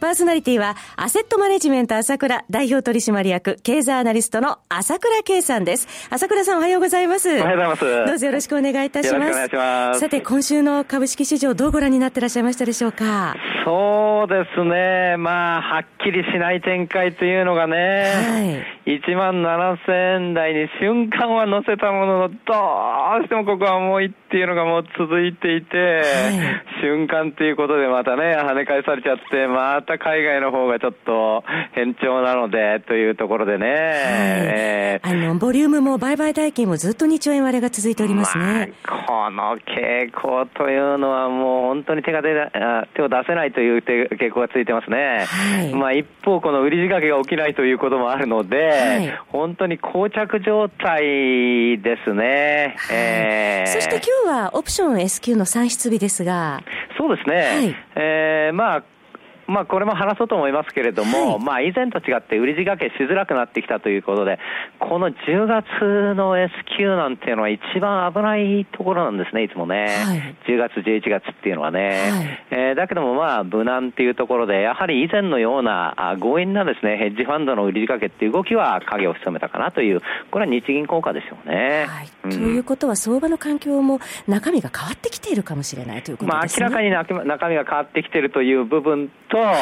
パーソナリティは、アセットマネジメント朝倉代表取締役、経済アナリストの朝倉慶さんです。朝倉さんおはようございます。おはようございます。どうぞよろしくお願いいたします。よろしくお願いします。さて、今週の株式市場どうご覧になってらっしゃいましたでしょうか？そうですね。まあ、はっきりしない展開というのがね、はい、1万7000円台に瞬間は乗せたものの、どうしてもここは重いっていうのがもう続いていて、はい、瞬間っていうことでまたね、跳ね返されちゃって、また海外の方がちょっと変調なので、というところでね。はいえー、あの、ボリュームも売買代金もずっと2兆円割れが続いておりますね。まあ、この傾向というのはもう本当に手が出手を出せないという傾向がついてますね。はい、まあ一方、この売り仕掛けが起きないということもあるので、はい、本当に膠着状態ですね。はい、えー、そして今日はオプション S q の算出日ですが、そうですね。はい、えー、まあまあ、これも話そうと思いますけれども、はい、まあ、以前と違って売り仕掛けしづらくなってきたということで、この10月の S q なんていうのは一番危ないところなんですね、いつもね。はい、10月、11月っていうのはね。はい、えー、だけどもまあ、無難っていうところで、やはり以前のような強引なですね、ヘッジファンドの売り仕掛けっていう動きは影を潜めたかなという、これは日銀効果でしょうね。はいうん、ということは、相場の環境も中身が変わってきているかもしれないということですね。まあ、明らかに中身が変わってきているという部分と、は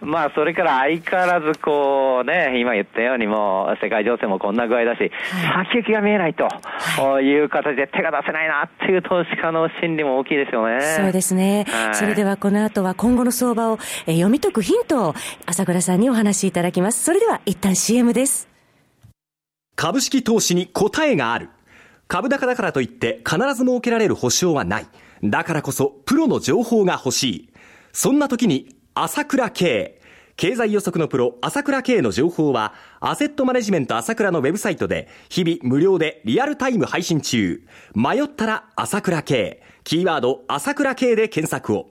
いまあ、それから相変わらず、こうね、今言ったようにもう、世界情勢もこんな具合だし、はい、先行きが見えないと、はい、いう形で手が出せないなっていう投資家の心理も大きいですよね。そうですね。はい、それではこの後は今後の相場を、え読み解くヒントを朝倉さんにお話しいただきます。それでは一旦 CM です。株式投資に答えがある。株高だからといって必ず設けられる保証はない。だからこそプロの情報が欲しい。そんな時に朝倉慶。経済予測のプロ、朝倉慶の情報は、アセットマネジメント朝倉のウェブサイトで、日々無料でリアルタイム配信中。迷ったら朝倉慶。キーワード、朝倉慶で検索を。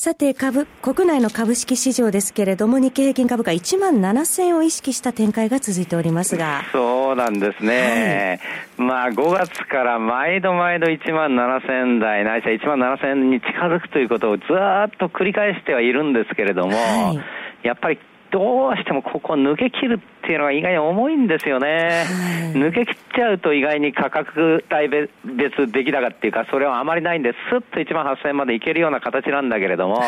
さて、株、国内の株式市場ですけれども、日経平均株価1万7000円を意識した展開が続いておりますが。そうなんですね。はい、まあ、5月から毎度毎度1万7000円台、ないしは1万7000円に近づくということをずっと繰り返してはいるんですけれども、はい、やっぱりどうしてもここ抜け切るっていうのは意外に重いんですよね。抜け切っちゃうと意外に価格帯別出来高っていうか、それはあまりないんで、スッと1万8000円までいけるような形なんだけれども、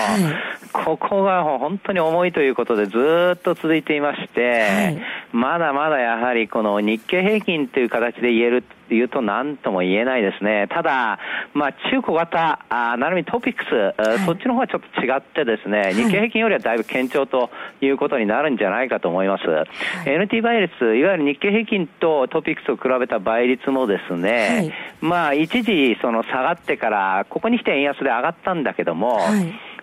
ここが本当に重いということでずっと続いていまして、まだまだやはりこの日経平均という形で言えるっていうと何とも言えないですね。ただ、まあ中小型、あなるみトピックス、はい、そっちの方はちょっと違ってですね、日経平均よりはだいぶ堅調ということになるんじゃないかと思います。はい、NT 倍率、いわゆる日経平均とトピックスを比べた倍率もですね、はい、まあ一時その下がってから、ここに来て円安で上がったんだけども、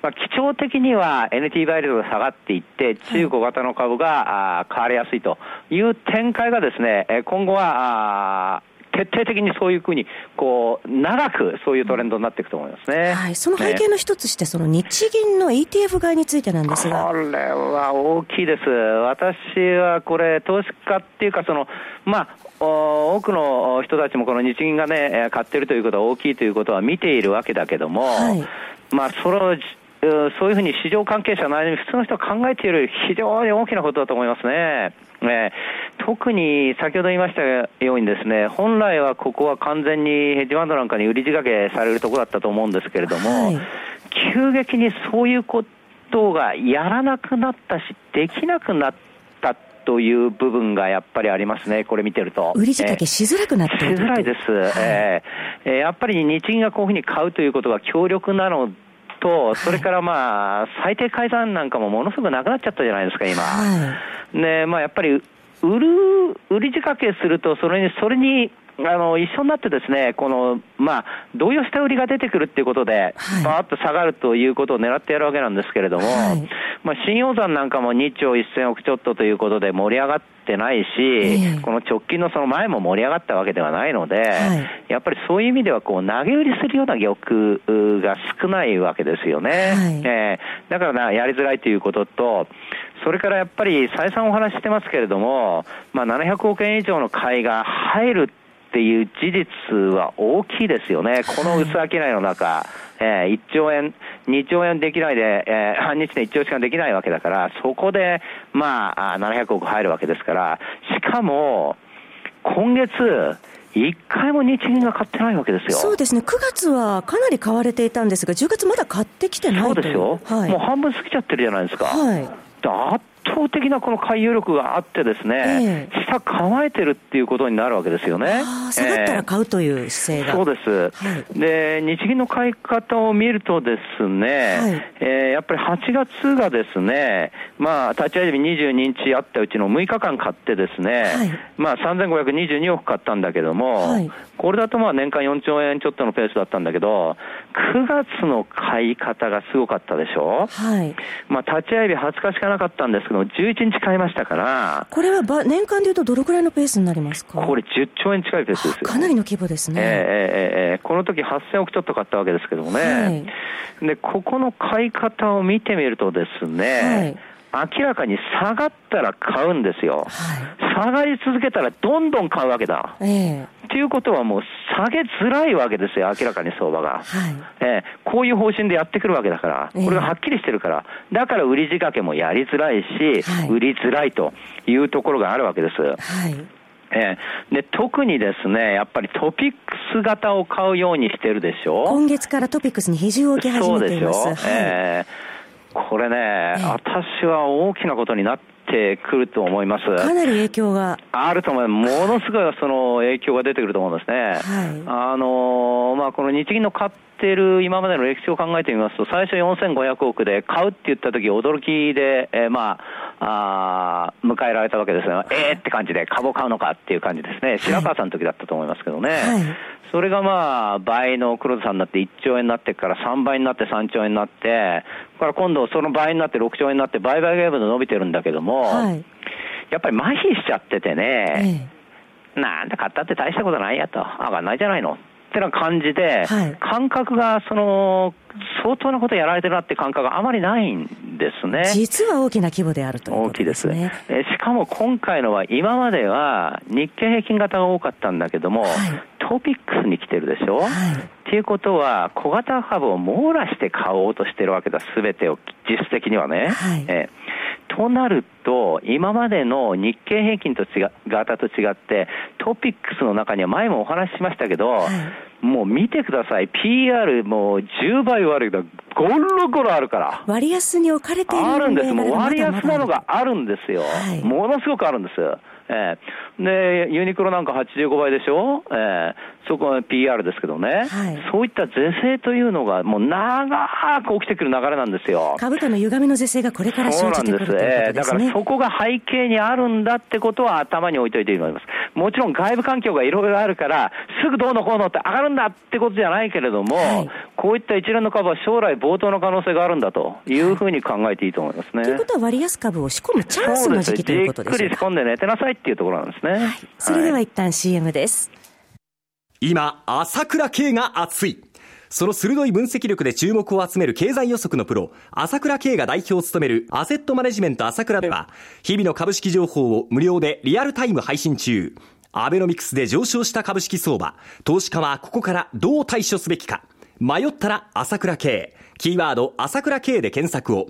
まあ、基調的には NT 倍率が下がっていって、中小型の株が、買われやすいという展開がですね、今後は、徹底的にそういうふうに、こう、長くそういうトレンドになっていくと思いますね。はい。その背景の一つして、その日銀の ETF 買いについてなんですが。これは大きいです。私はこれ、投資家っていうか、その、まあ、多くの人たちもこの日銀がね、買ってるということは大きいということは見ているわけだけども、はい、まあ、それをそういうふうに市場関係者の間に普通の人が考えている非常に大きなことだと思いますね。えー、特に先ほど言いましたようにですね、本来はここは完全にヘッジファンドなんかに売り仕掛けされるところだったと思うんですけれども、はい、急激にそういうことがやらなくなったし、できなくなったという部分がやっぱりありますね、これ見てると。売り仕掛けしづらくなっている、しづらいです。はい、えー、やっぱり日銀がこういうふうに買うということが強力なのと、と、それからまあ、最低改ざんなんかもものすごくなくなっちゃったじゃないですか、今。はで、まあ、やっぱり、売る、売り仕掛けすると、それに、それに、あの、一緒になってですね、この、まあ、同様した売りが出てくるっていうことで、はい。バーッと下がるということを狙ってやるわけなんですけれども、はいまあ、新陽山なんかも2兆1000億ちょっとということで盛り上がってないし、ええ。この直近のその前も盛り上がったわけではないので、はい。やっぱりそういう意味ではこう投げ売りするような玉うが少ないわけですよね。はい。えーだからなやりづらいということと、それからやっぱり再三お話ししてますけれども、まあ、700億円以上の買いが入るっていう事実は大きいですよね。この薄商いの中、えー1兆円、2兆円できないで、えー半日で1兆円しかできないわけだから、そこで、まあ、あ700億入るわけですから、しかも、今月、一回も日銀が買ってないわけですよ。そうですね、9月はかなり買われていたんですが、10月まだ買ってきてないそうですよ、はい、もう半分過ぎちゃってるじゃないですか。はい圧倒的なこの回遊力があってですね、え下乾いてるっていうことになるわけですよね。下がったら買うという姿勢が、そうです、はい。で、日銀の買い方を見るとですね、はい。えーやっぱり8月がですね、まあ、立ち上げ日22日あったうちの6日間買ってですね、はい。まあ、3522億買ったんだけども、はい。これだとまあ年間4兆円ちょっとのペースだったんだけど、9月の買い方がすごかったでしょ？はい、まあ、立ち会い日20日しかなかったんですけど、11日買いましたから、これはば年間でいうと、どのくらいのペースになりますか？これ10兆円近いペースですよ。かなりの規模ですね。ええええええこの時8000億ちょっと買ったわけですけどもね、でここの買い方を見てみるとですね、明らかに下がったら買うんですよ、は下がり続けたらどんどん買うわけだ。い、ええということはもう下げづらいわけですよ、明らかに相場が。はい、ええこういう方針でやってくるわけだから、ええこれがはっきりしてるから、だから売り仕掛けもやりづらいし、はい売りづらいというところがあるわけです。はい、ええで特にですね、やっぱりトピックス型を買うようにしてるでしょ。今月からトピックスに比重を置き始そうでしょめています。。はいええこれね、え私は大きなことになってくると思います。かなり影響が、あると思います。ものすごいその影響が出てくると思うんですね。はいあのーまあ、この日銀の買ってる今までの歴史を考えてみますと、最初4500億で買うって言った時驚きで、えーまあ、あー迎えられたわけですよ。えーって感じで株を買うのかっていう感じですね。白川さんの時だったと思いますけどね。はい。それがまあ、倍の黒田さんになって1兆円になってから3倍になって3兆円になって、これから今度その倍になって6兆円になって倍々ゲームで伸びてるんだけども、はい、やっぱり麻痺しちゃっててね、えなんだ買ったって大したことないやと、上がんないじゃないの。ってな感じで、はい。感覚がその相当なことやられてるなって感覚があまりないんですね。え。実は大きな規模であるということ大きいです。えしかも今回のは今までは日経平均型が多かったんだけども、はい。トピックスに来てるでしょ、はい。っていうことは小型株を網羅して買おうとしてるわけだ全てを実質的にはね、はい。えとなると今までの日経平均と違う型と違ってトピックスの中には前もお話ししましたけど、はい。もう見てください。PR もう10倍悪いけどゴロゴロあるから。割安に置かれているあるんです。もう割安なのがあるんですよ。はい。ものすごくあるんです。ええ。で、ユニクロなんか85倍でしょ？ええそこは PR ですけどね、はいそういった是正というのがもう長く起きてくる流れなんですよ。株価の歪みの是正がこれからそうなんです。生じてくるということですね。からそこが背景にあるんだってことは頭に置いといていいと思います。もちろん外部環境がいろいろあるから、すぐどうのこうのって上がるんだってことじゃないけれども、はいこういった一連の株は将来冒頭の可能性があるんだというふうに考えていいと思いますね。ということは割安株を仕込むチャンスの時期ということでしょうか。じっくり仕込んで寝てなさいっていうところなんですね。それでは一旦 CM です。今、朝倉慶が熱い。その鋭い分析力で注目を集める経済予測のプロ、朝倉慶が代表を務めるアセットマネジメント朝倉では、日々の株式情報を無料でリアルタイム配信中。アベノミクスで上昇した株式相場、投資家はここからどう対処すべきか。迷ったら朝倉慶。キーワード朝倉慶で検索を。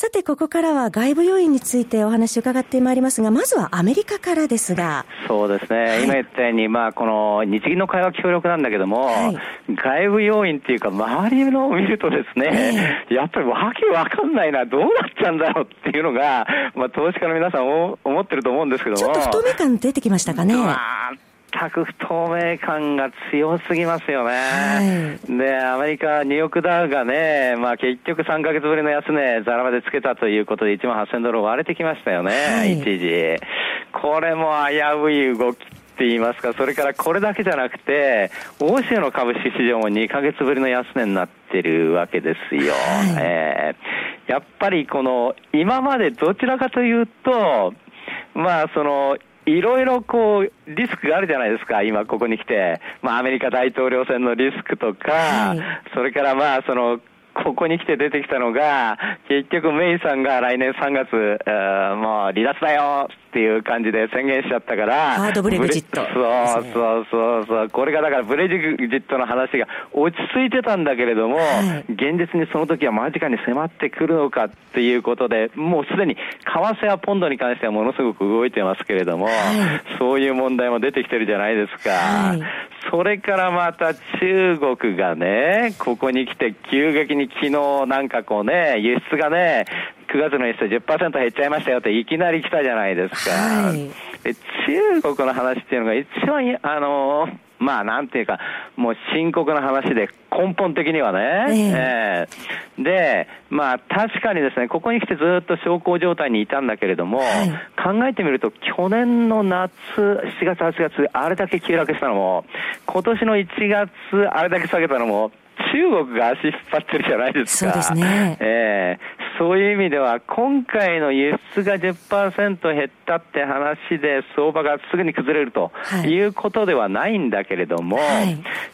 さて、ここからは外部要因についてお話を伺ってまいりますが、まずはアメリカからですが。そうですね。はい、今言ったように、まあ、この日銀の会話協力なんだけども、はい、外部要因っていうか、周りのを見るとですね、えー、やっぱりわけわかんないな、どうなっちゃうんだろうっていうのが、まあ、投資家の皆さん思ってると思うんですけども。ちょっと不透明感出てきましたかね。全く不透明感が強すぎますよね。はい、で、アメリカ、ニューヨークダウがね、まあ結局3ヶ月ぶりの安値、ざらばでつけたということで1万8000ドル割れてきましたよね、はい、一時。これも危うい動きって言いますか、それからこれだけじゃなくて、欧州の株式市場も2ヶ月ぶりの安値になってるわけですよ。はい、えー、やっぱりこの、今までどちらかというと、まあその、いろいろこう、リスクがあるじゃないですか、今ここに来て。まあアメリカ大統領選のリスクとか、はい、それからまあその、ここに来て出てきたのが、結局メイさんが来年3月、もう離脱だよっていう感じで宣言しちゃったから、ハードブレグジット。そうそうそうそう。これがだからブレジットの話が落ち着いてたんだけれども、はい、現実にその時は間近に迫ってくるのかっていうことで、もうすでに為替はポンドに関してはものすごく動いてますけれども、はい、そういう問題も出てきてるじゃないですか。はい、それからまた中国がね、ここに来て急激に昨日なんかこうね、輸出がね、9月の輸出10%減っちゃいましたよっていきなり来たじゃないですか。はい、で中国の話っていうのが一番、あのまあなんていうか、もう深刻な話で、根本的にはね。えー、えー、で、まあ確かにですね、ここに来てずっと小康状態にいたんだけれども、はい、考えてみると、去年の夏、7月、8月、あれだけ急落したのも、今年の1月、あれだけ下げたのも、中国が足引っ張ってるじゃないですか。そうですね。ええー、そういう意味では、今回の輸出が10%減ったって話で、相場がすぐに崩れるということではないんだけれども、は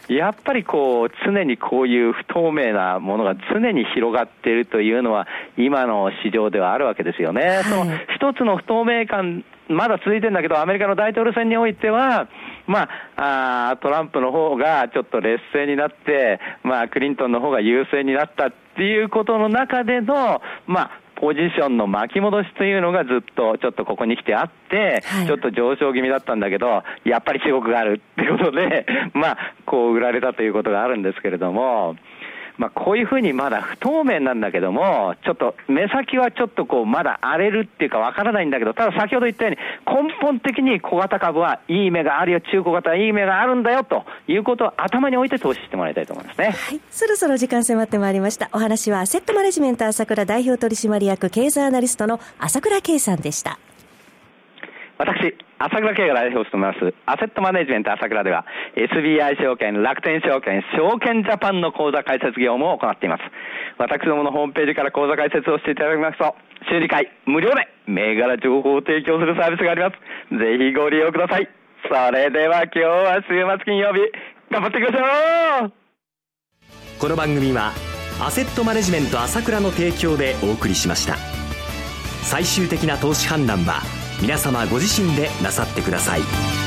い、やっぱりこう、常にこういう不透明なものが常に広がっているというのは、今の市場ではあるわけですよね。はい、その一つの不透明感まだ続いてるんだけど、アメリカの大統領選においては、まあ、あトランプの方がちょっと劣勢になって、まあ、クリントンの方が優勢になったっていうことの中での、まあ、ポジションの巻き戻しというのがずっとちょっとここに来てあって、はい、ちょっと上昇気味だったんだけど、やっぱり中国があるってことで、まあ、こう売られたということがあるんですけれども、まあ、こういうふうにまだ不透明なんだけども、ちょっと目先はちょっとこうまだ荒れるっていうかわからないんだけど、ただ先ほど言ったように根本的に小型株はいい目があるよ、中小型はいい目があるんだよということを頭に置いて投資してもらいたいと思いますね。はい。そろそろ時間迫ってまいりました。お話はセットマネジメント朝倉代表取締役経済アナリストの朝倉圭さんでした。私、朝倉慶が代表を務めます、アセットマネジメント朝倉では、SBI 証券、楽天証券、証券ジャパンの口座開設業務を行っています。私どものホームページから口座開設をしていただきますと、修理会無料で銘柄情報を提供するサービスがあります。ぜひご利用ください。それでは今日は週末金曜日、頑張っていきましょうこの番組は、アセットマネジメント朝倉の提供でお送りしました。最終的な投資判断は、皆様ご自身でなさってください。